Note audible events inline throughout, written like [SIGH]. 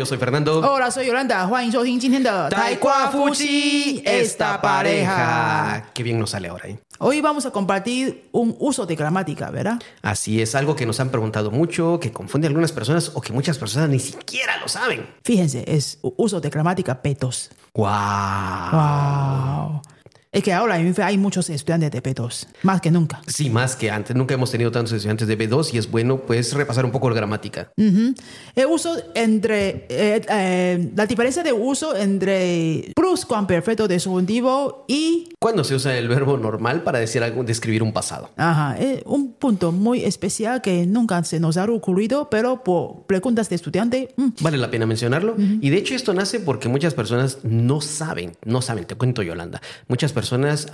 yo soy Fernando. Hola, soy Yolanda. Fuchi, esta pareja. Qué bien nos sale ahora. ¿eh? Hoy vamos a compartir un uso de gramática, ¿verdad? Así es, algo que nos han preguntado mucho, que confunde a algunas personas o que muchas personas ni siquiera lo saben. Fíjense, es uso de gramática petos. ¡Wow! ¡Wow! Es que ahora hay muchos estudiantes de P2, más que nunca. Sí, más que antes. Nunca hemos tenido tantos estudiantes de B2 y es bueno pues repasar un poco la gramática. Ujú. El uso entre, eh, eh, la diferencia de uso entre pluscuamperfecto de subjuntivo y ¿Cuándo se usa el verbo normal para decir algo, describir un pasado? Ajá, es un punto muy especial que nunca se nos ha ocurrido, pero por preguntas de estudiante, mm, Vale la pena mencionarlo. Y de hecho esto nace porque muchas personas no saben, no saben, te cuento Yolanda. Muchas personas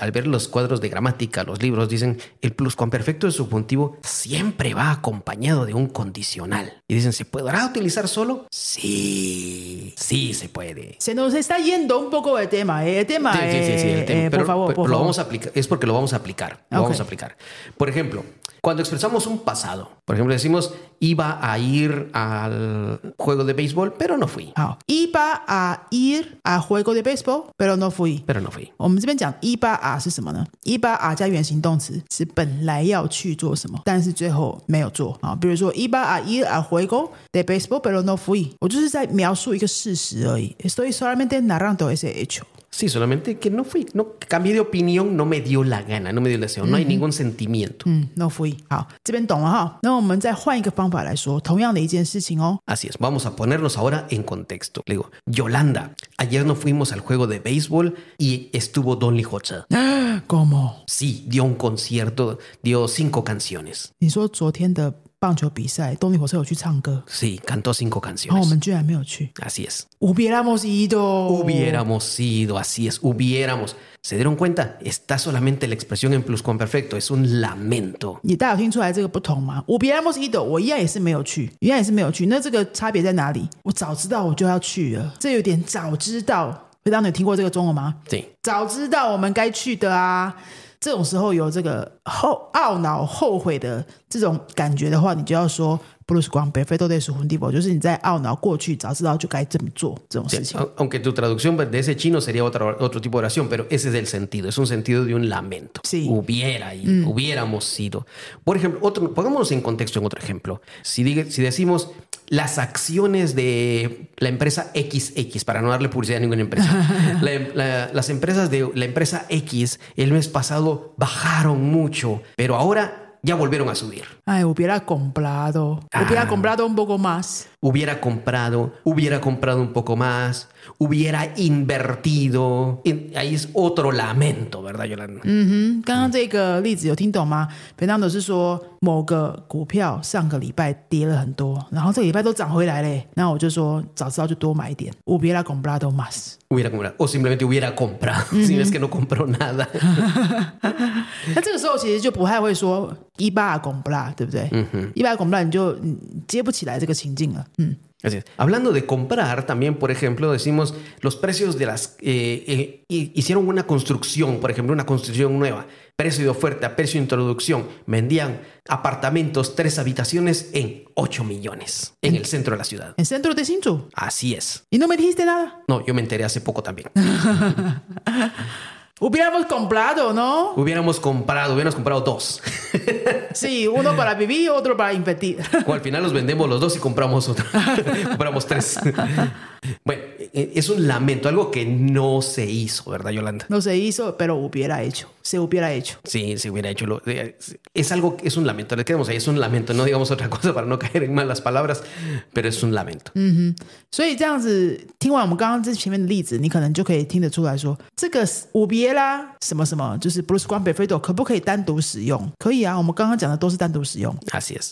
al ver los cuadros de gramática, los libros, dicen el pluscuamperfecto de subjuntivo siempre va acompañado de un condicional. Y dicen, ¿se podrá utilizar solo? Sí, sí se puede. se nos está yendo un poco el tema. eh, tema, Sí, sí, sí, sí, el eh, tema. eh, Pero, por favor, por lo favor. vamos a aplicar, es porque lo vamos a aplicar. Lo vamos a aplicar. Por ejemplo, cuando expresamos un pasado, por ejemplo, decimos iba a ir al juego de béisbol, pero no fui. 好，iba a ir a juego de béisbol, pero no fui。 Pero no fui. 我们这边讲 iba a 是什么呢？iba a 加原形动词是本来要去做什么，但是最后没有做啊。比如说 iba a ir a juego de béisbol, pero no fui。我就是在描述一个事实而已。Estoy solamente narrando ese hecho。 Sí, solamente que no fui, no cambié de opinión, no me dio la gana, no me dio el deseo, no hay ningún sentimiento. 嗯，no fui。好，这边懂了哈。那我们再换一个方法来说，同样的一件事情哦。 Así es, vamos a ponernos ahora en contexto. Le digo, Yolanda, ayer no fuimos al juego de béisbol y estuvo Don Lijocha. ¿Cómo？ Sí, dio un concierto, dio cinco canciones. 你说昨天的 棒球比赛，动力火车有去唱歌，Sí, cantó cinco 然后我 canciones. 们居然没有去。Así es. Hubiéramos ido. Hubiéramos sido, así es, hubiéramos. ¿Se dieron cuenta? Está solamente la expresión en pluscuamperfecto, es un lamento. 你大家有听出来这个不同吗？Hubiéramos ido，我一样也是没有去，一样也是没有去。那这个差别在哪里？我早知道我就要去了，这有点早知道。会当你听过这个中文吗？Sí. 早知道我们该去的啊。这种时候有这个后懊恼、后悔的这种感觉的话，你就要说 “Bruce 光 perfecto de su tipo”，就是你在懊恼过去，早知道就该这么做这种 Sí, 事情。 au- Aunque tu traducción de ese chino sería otra, otro tipo de oración, pero ese es el sentido, es un sentido de un lamento. Sí. Hubiera ido, hubiéramos sido. Por ejemplo, otro, pongámonos en contexto en otro ejemplo. Si, diga- si decimos las acciones de la empresa XX, para no darle publicidad a ninguna empresa, [LAUGHS] la em- la- las empresas de la empresa X el mes pasado bajaron mucho, pero ahora ya volvieron a subir. 哎，hubiera comprado, hubiera comprado un poco más。 hubiera comprado, hubiera comprado un poco más, hubiera invertido. Y Ahí es otro lamento, ¿verdad, Yolanda? 嗯哼，刚刚这个例子有听懂吗？Fernando 是说某个股票上个礼拜跌了很多，然后这个礼拜都涨回来嘞。那我就说早知道就多买一点，hubiera comprado más。 Hubiera comprado, o simplemente hubiera comprado, si [LAUGHS] es que no compró nada. 那这个时候其实就不太会说[LAUGHS] 一八拱不啦， 对不对？嗯哼，一八拱不啦，你就嗯接不起来这个情境了。嗯， Así es. Hablando de comprar, también, por ejemplo, decimos los precios de las... eh, eh, hi- hicieron una construcción, por ejemplo, una construcción nueva. Precio de oferta, precio de introducción. Vendían apartamentos, tres habitaciones en 8 millones en el centro de la ciudad. en centro de 清楚， Así es. 你都没 dijiste nada。 No, yo me enteré hace poco también. [LAUGHS] Hubiéramos comprado, ¿no? Hubiéramos comprado, hubiéramos comprado dos. [LAUGHS] Sí, uno para vivir, otro para invertir. O al final los vendemos los dos y compramos otro. [LAUGHS] compramos tres. [LAUGHS] bueno, es un lamento, algo que no se hizo, ¿verdad, Yolanda? No se hizo, pero hubiera hecho. Se hubiera hecho. Sí, se hubiera hecho. Lo, eh, es algo, es un lamento. Le quedamos ahí, es un lamento. No digamos otra cosa [LAUGHS] para no caer en malas palabras, pero es un lamento. 所以这样子听完我们刚刚这前面的例子，你可能就可以听得出来说，这个五别啦什么什么，就是 Bruce Guan b e f e d o 可不可以单独使用？可以啊，我们刚刚讲的都是单独使用。 Así es.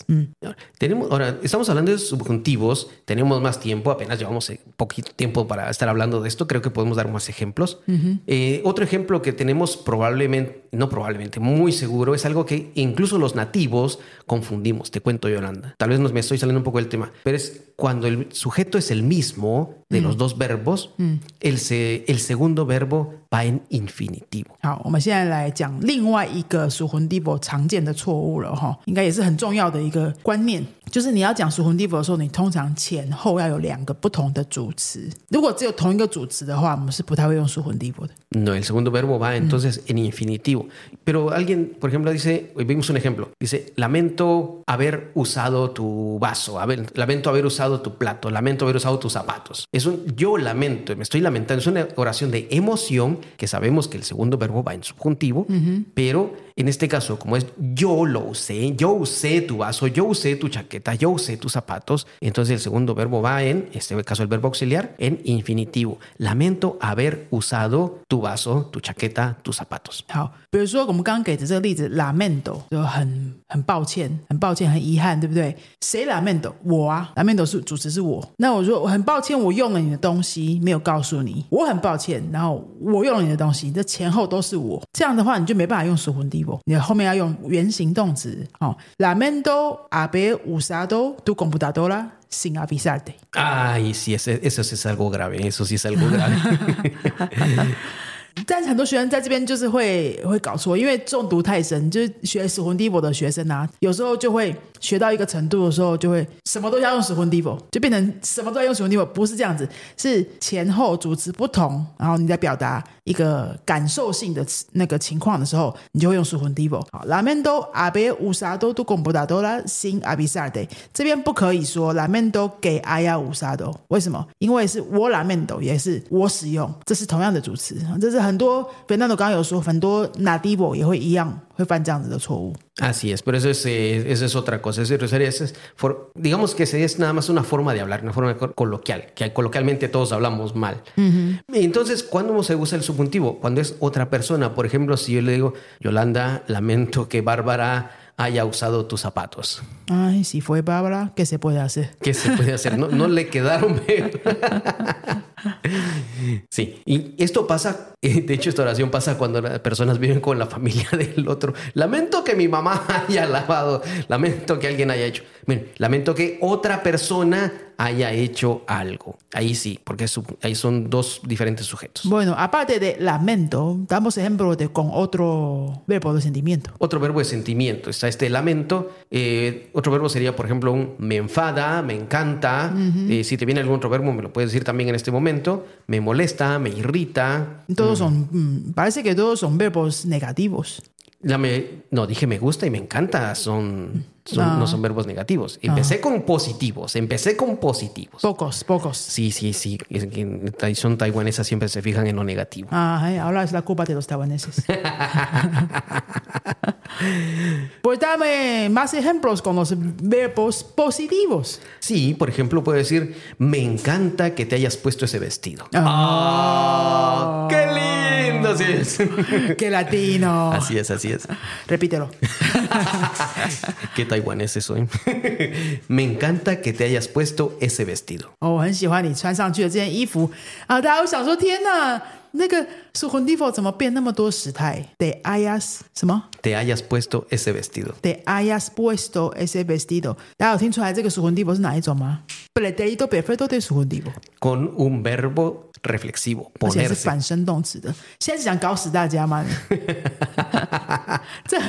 Tenemos, ahora, estamos hablando de subjuntivos, tenemos más tiempo, apenas llevamos eh, poquito tiempo para estar hablando de esto, creo que podemos dar más ejemplos. Eh, otro ejemplo que tenemos probablemente, no probablemente, muy seguro, es algo que incluso los nativos confundimos, te cuento Yolanda. Tal vez nos, me estoy saliendo un poco del tema, pero es cuando el sujeto es el mismo de los dos verbos, el, se- el segundo verbo va en infinitivo. 好，我们现在来讲另外一个属魂 d i v o 常见的错误了哈，应该也是很重要的一个观念，就是你要讲属魂 d i v o 的时候，你通常前后要有两个不同的主词。如果只有同一个主词的话，我们是不太会用属魂 d i v o 的。No, el segundo verbo va entonces en infinitivo. Pero alguien, por ejemplo, dice, hoy vimos un ejemplo, dice, lamento haber usado tu vaso, haber- lamento haber usado tu plato, lamento haber usado tus zapatos. Es un yo lamento, me estoy lamentando, es una oración de emoción que sabemos que el segundo verbo va en subjuntivo, pero en este caso, como es yo lo usé, yo usé tu vaso, yo usé tu chaqueta, yo usé tus zapatos, entonces el segundo verbo va en, en este caso el verbo auxiliar, en infinitivo. Lamento haber usado tu vaso, tu chaqueta, tus zapatos. 好，比如说我们刚刚给的这个例子，lamento 就很很抱歉，很抱歉，很遗憾，对不对？谁 lamento？我啊，lamento 是主词是我。那我说我很抱歉，我用了你的东西，没有告诉你，我很抱歉。然后我用了你的东西，这前后都是我。这样的话，你就没办法用属魂 d i v o 你后面要用原形动词。哦，lamento haber usado tu computadora sin avisarte。 Ay, sí, ese- eso sí es algo grave, eso sí es algo grave. [LAUGHS] 但是很多学生在这边就是会会搞错，因为中毒太深，就是学死魂 divo 的学生啊，有时候就会学到一个程度的时候，就会什么都要用死魂 divo，就变成什么都要用死魂 divo，不是这样子，是前后主词不同，然后你在表达一个感受性的那个情况的时候，你就会用死魂 divo。好，lamento haber usado tu computadora sin avisarte，这边不可以说 lamento que haya usado，为什么？因为是我拉面都也是我使用，这是同样的主词，这是很多 Fernando 刚刚有说，很多 nativo 也会一样会犯这样子的错误。 Así es, pero eso es, eh, eso es otra cosa. Eso es- eso es for- digamos que ese es nada más una forma de hablar, una forma co- coloquial, que coloquialmente todos hablamos mal. Entonces, ¿cuándo se usa el subjuntivo? Cuando es otra persona. Por ejemplo, si yo le digo, Yolanda, lamento que Bárbara haya usado tus zapatos. Ay, si fue Bárbara, ¿qué se puede hacer? ¿Qué se puede hacer? No, no le quedaron. [LAUGHS] bien. Sí, y esto pasa, eh, de hecho esta oración pasa cuando las personas viven con la familia [LAUGHS] del otro. Lamento que mi mamá [LAUGHS] haya lavado, lamento que alguien haya hecho. Miren, lamento que otra persona haya hecho algo. Ahí sí, porque es- ahí son dos diferentes sujetos. Bueno, aparte de lamento, damos ejemplo de con otro verbo de sentimiento. Otro verbo es sentimiento. Está este lamento. eh, otro verbo sería, por ejemplo, un me enfada, me encanta. Eh, si te viene algún otro verbo, me lo puedes decir también en este momento. Me molesta, me irrita. Todos son, mm, parece que todos son verbos negativos. Ya me- no, dije me gusta y me encanta. Son, son- no son verbos negativos. Empecé con positivos. Empecé con positivos. Pocos, pocos. Sí, sí, sí. En tradición taiwanesa siempre se fijan en lo negativo. Ah, eh, ahora es la culpa de los taiwaneses. [LAUGHS] pues dame más ejemplos con los verbos positivos. Sí, por ejemplo, puedo decir, me encanta que te hayas puesto ese vestido. ¡Ah! ¡Qué lindo! Sí es. ¡Qué [LAUGHS] latino! Así es, así es. Repítelo. [LAUGHS] Qué taiwanés soy. me encanta que te hayas puesto ese vestido. 哦，我很喜欢你穿上去的这件衣服啊！大家会想说：天哪，那个属魂 d i v o 怎么变那么多时态？De hayas 什么 Te hayas puesto ese vestido. ？De hayas puesto ese vestido。大家有听出来这个属魂 d i v o 是哪一种吗？Pretérito perfecto de 属魂 d i v o Con un verbo reflexivo. 而且是.反身动词的。现在是想搞死大家吗？[LAUGHS] 这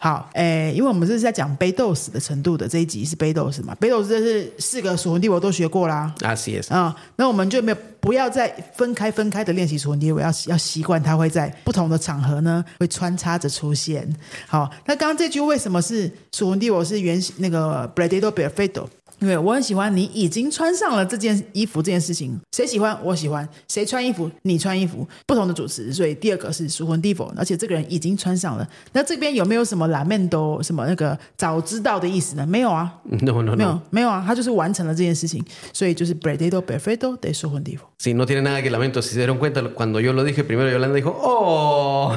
好，诶，因为我们这是在讲背斗死的程度的这一集是背斗死嘛，背斗死这是四个属魂帝我都学过啦。Así es. 啊、那我们就没有不要再分开分开的练习属魂地我，要要习惯它会在不同的场合呢会穿插着出现。好，那刚刚这句为什么是属魂地我是原那个 Bradado Perfecto？因为我很喜欢你已经穿上了这件衣服这件事情，谁喜欢我喜欢，谁穿衣服你穿衣服，不同的主持，所以第二个是属魂地否，而且这个人已经穿上了。那这边有没有什么 lamento 什么那个早知道的意思呢？没有啊，No, no, 没有.没有啊，他就是完成了这件事情，所以就是 perfecto Perfecto de 属魂地否。Sí, no tiene nada que lamento. Si se dieron cuenta, cuando yo lo dije, primero Yolanda dijo, ¡Oh!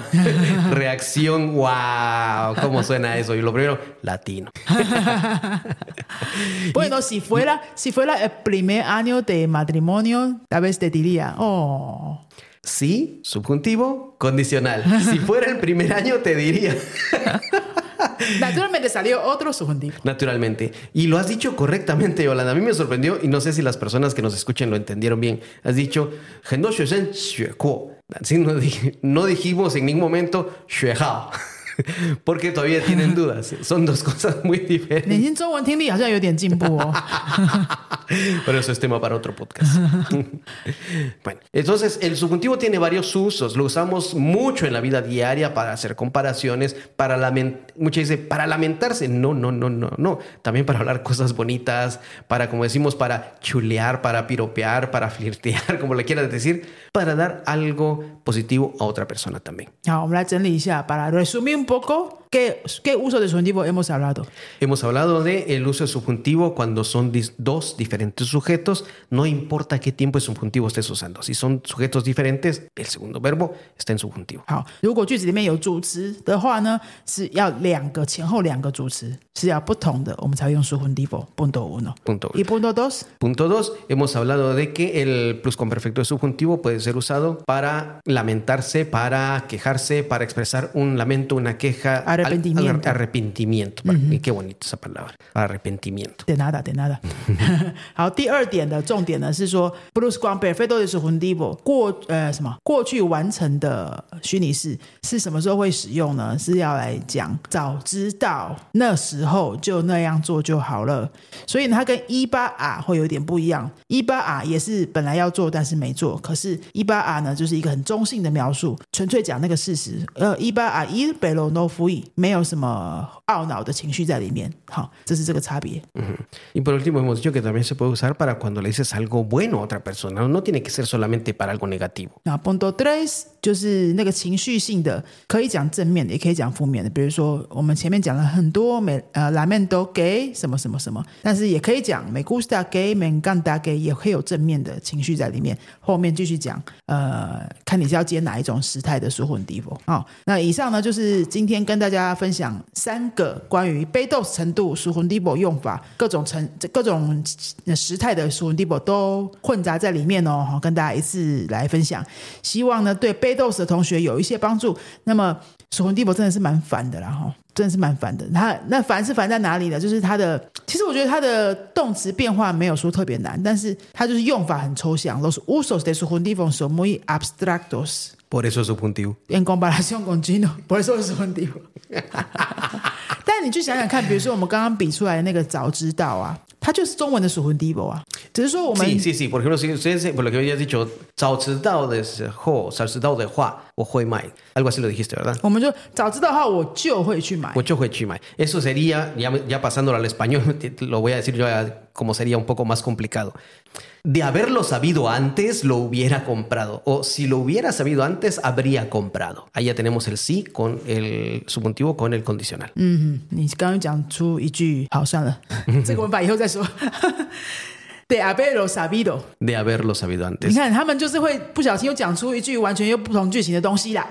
Reacción, wow. ¿Cómo suena eso? Y lo primero, latino. Bueno, bueno, si fuera, si fuera el primer año de matrimonio, tal vez te diría, oh. Sí, subjuntivo, condicional. Si fuera el primer año, te diría. [LAUGHS] Naturalmente salió otro subjuntivo. Naturalmente. Y lo has dicho correctamente, Yolanda. A mí me sorprendió y no sé si las personas que nos escuchen lo entendieron bien. Has dicho, no dijimos en ningún momento, [LAUGHS] porque todavía tienen dudas. Son dos cosas muy diferentes. [LAUGHS] Pero eso es tema para otro podcast. [LAUGHS] bueno, entonces el subjuntivo tiene varios usos. Lo usamos mucho en la vida diaria para hacer comparaciones, para mucha dice, para lamentarse. No, no, no, no, no. También para hablar cosas bonitas, para, como decimos, para chulear, para piropear, para flirtear, [LAUGHS] como le quieras decir, para dar algo positivo a otra persona también. Ah, para resumir un poco, qué qué uso de subjuntivo hemos hablado。 Hemos hablado de el uso de subjuntivo cuando son dis- dos diferentes sujetos, no importa qué tiempo de subjuntivo estés usando. Si son sujetos diferentes, el segundo verbo está en subjuntivo. 好，如果句子里面有主词的话呢，是要两个前后两个主词是要不同的，我们才会用 subjuntivo punto uno。 Punto uno. y punto dos Punto dos, hemos hablado de que el pluscuamperfecto de subjuntivo puede ser usado para lamentarse, para quejarse, para expresar un lamento, una queja. Al- al Arrepentimiento. y Qué bonita esa palabra. Arrepentimiento. 点哪打点哪打。好，第二点的重点呢是说，Bruce 光 perfecto de subjuntivo 过呃什么过去完成的虚拟式是什么时候会使用呢？是要来讲早知道那时候就那样做就好了。所以呢，它跟一八 R 会有点不一样。一八 R 也是本来要做但是没做，可是一八 R 呢就是一个很中性的描述，纯粹讲那个事实。呃，一八 R 一 bello no fui 没有什么懊恼的情绪在里面。好，这是这个差别。 Y por último, hemos dicho que también se puede usar para cuando le dices algo bueno a otra persona. No tiene que ser solamente para algo negativo. 那 punto tres 就是那个情绪性的，可以讲正面的，也可以讲负面的。比如说，我们前面讲了很多美呃拉面都给什么什么什么，但是也可以讲 me gusta 给美干大给，也会有正面的情绪在里面。后面继续讲，呃，看你是要接哪一种时态的舒缓地方。好，那以上呢就是今天跟大家分享三个关于被动程度舒缓地方用法，各种程各种时态的舒缓地方都混杂在里面哦，好跟大家一次来分享。希望呢对 Dos 的同学有一些帮助。那么舒缓地方真的是蛮烦的啦，哈，真的是蛮烦的。他那烦是烦在哪里呢？就是他的，其实我觉得他的动词变化没有说特别难，但是它就是用法很抽象。Los usos de subjuntivo son muy abstractos Por eso es subjuntivo. en comparación con chino，por eso es un punto 你去想想看，比如说我们刚刚比出来的那个早知道啊，它就是中文的属魂 d i v o 啊，只是说我们 Sí, sí, sí. Por ejemplo, si si si，por lo que habías dicho, 早知道的时候，早知道的话，我会买。Algo así lo dijiste, ¿verdad? 我们就早知道的话，我就会去买。 Mucho huechimai. Eso sería, ya, ya pasándolo al español, [LAUGHS] lo voy a decir yo ya como sería un poco más complicado. De haberlo sabido antes, lo hubiera comprado. O si lo hubiera sabido antes, habría comprado. Ahí ya tenemos el sí con el subjuntivo con el condicional. 嗯，你 刚刚讲出一句，好，算了，这个文法以后再说。De haberlo sabido， De haberlo sabido 你 antes. [LAUGHS] 看他们就是会不小心又讲出一句完全又不同句型的东西啦。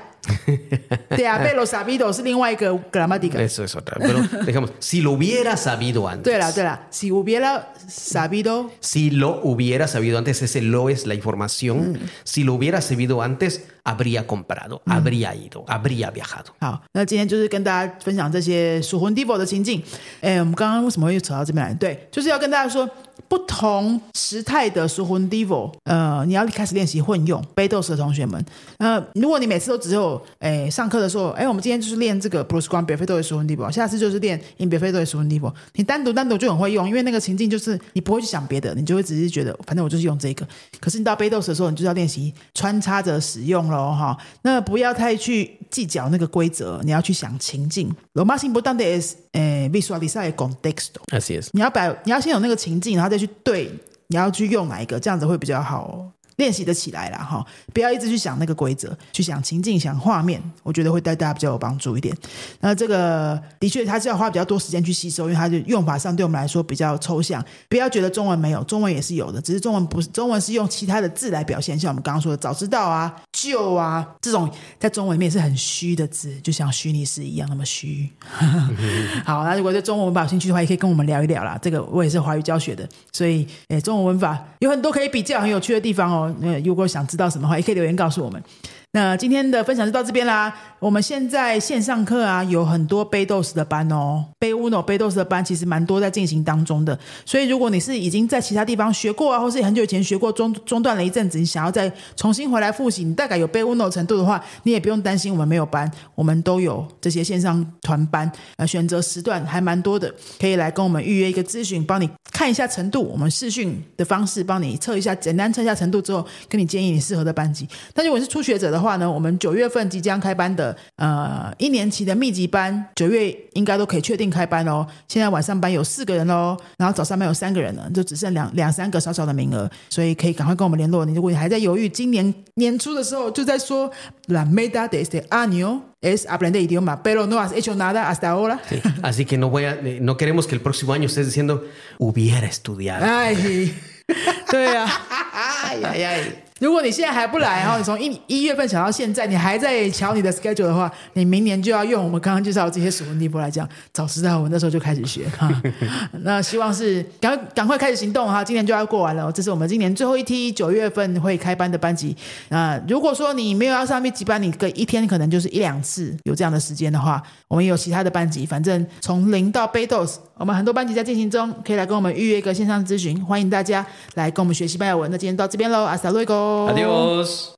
De haberlo [LAUGHS] sabido 是另外一个 gramática。 Eso es otra. Pero [LAUGHS] dejamos, si lo hubiera sabido antes. 对了对了，si hubiera sabido Si lo hubiera sabido antes, ese lo es la información. Si lo hubiera sabido antes, habría comprado, habría ido, habría viajado. 好，那今天就是跟大家分享这些属魂 divo 的情境。哎，我们刚刚为什么会扯到这边来？对，就是要跟大家说，不同时态的属魂 divo，呃，你要开始练习混用 d o s 的同学们。呃，如果你每次都只有哎上课的时候，哎，我们今天就是练这个 Bruce Grant b e r f e t o 的属魂 divo，下次就是练 In b e r f e t o 的属魂 divo。你单独单独就很会用，因为那个情境就是你不会去想别的，你就会只是觉得反正我就是用这个。可是你到 d o s 的时候，你就是要练习穿插着使用喽，哈。那不要太去计较那个规则，你要去想情境。Lo más importante es 呃 visualizar el contexto。Así es. 你要把你要先有那个情境，然后再去对，你要去用哪一个，这样子会比较好练习的起来啦哈。不要一直去想那个规则，去想情境、想画面，我觉得会对大家比较有帮助一点。那这个的确，它是要花比较多时间去吸收，因为它的用法上对我们来说比较抽象。不要觉得中文没有，中文也是有的，只是中文不是中文是用其他的字来表现，像我们刚刚说的早知道啊、就啊这种，在中文里面是很虚的字，就像虚拟诗一样那么虚。[LAUGHS] 好，那如果对中文文法有兴趣的话，也可以跟我们聊一聊啦。这个我也是华语教学的，所以诶，中文文法有很多可以比较很有趣的地方哦。如果想知道什么话，也可以留言告诉我们。那今天的分享就到这边啦。我们现在线上课啊，有很多贝豆斯的班哦，贝乌诺贝豆斯的班其实蛮多在进行当中的。所以如果你是已经在其他地方学过啊，或是很久以前学过中中断了一阵子，你想要再重新回来复习，你大概有背 uno 程度的话，你也不用担心我们没有班，我们都有这些线上团班，呃，选择时段还蛮多的，可以来跟我们预约一个咨询，帮你看一下程度，我们视讯的方式帮你测一下，简单测一下程度之后，跟你建议你适合的班级。但如果是初学者的话呢，我们九月份即将开班的，呃，一年级的密集班，九月应该都可以确定开班哦。现在晚上班有四个人喽，然后早上班有三个人了，就只剩两两三个少少的名额，所以可以赶快跟我们联络。你如果你还在犹豫，今年年初的时候就在说，La meta de este año es aprender idioma, pero no has hecho nada hasta ahora. Sí, Así que no voy a, no queremos que el próximo año estés diciendo hubiera estudiado. 哎，对啊，哎呀呀！如果你现在还不来，然后你从一一月份想到现在，你还在瞧你的 schedule 的话，你明年就要用我们刚刚介绍的这些属文地波来讲。早知道我那时候就开始学哈。[LAUGHS] 那希望是赶快赶快开始行动哈，今年就要过完了，这是我们今年最后一梯九月份会开班的班级。那如果说你没有要上密集班，你可一天可能就是一两次有这样的时间的话，我们也有其他的班级，反正从零到 b 豆 s 我们很多班级在进行中，可以来跟我们预约一个线上咨询，欢迎大家来跟我们学西班牙文。那今天到这边喽，阿萨瑞哥。Adiós.